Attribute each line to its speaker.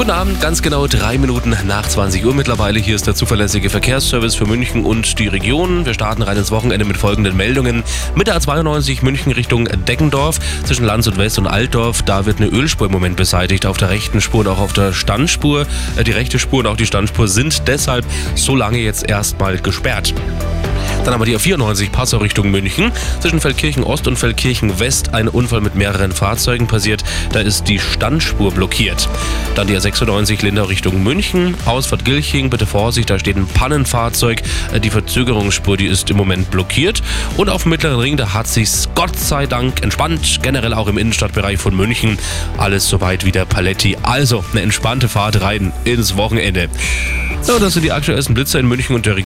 Speaker 1: Guten Abend, ganz genau drei Minuten nach 20 Uhr mittlerweile. Hier ist der zuverlässige Verkehrsservice für München und die Region. Wir starten rein ins Wochenende mit folgenden Meldungen. Mit der A92 München Richtung Deggendorf zwischen Lanz und West und Altdorf. Da wird eine Ölspur im Moment beseitigt auf der rechten Spur und auch auf der Standspur. Äh, die rechte Spur und auch die Standspur sind deshalb so lange jetzt erstmal gesperrt. Dann haben wir die A94 Passau Richtung München. Zwischen Feldkirchen Ost und Feldkirchen West ein Unfall mit mehreren Fahrzeugen passiert. Da ist die Standspur blockiert. Dann die A96 Lindau Richtung München. Ausfahrt Gilching, bitte Vorsicht, da steht ein Pannenfahrzeug. Die Verzögerungsspur, die ist im Moment blockiert. Und auf dem Mittleren Ring, da hat sich's Gott sei Dank entspannt. Generell auch im Innenstadtbereich von München. Alles soweit wie der Paletti. Also eine entspannte Fahrt rein ins Wochenende. So, das sind die aktuellsten Blitzer in München und der Region.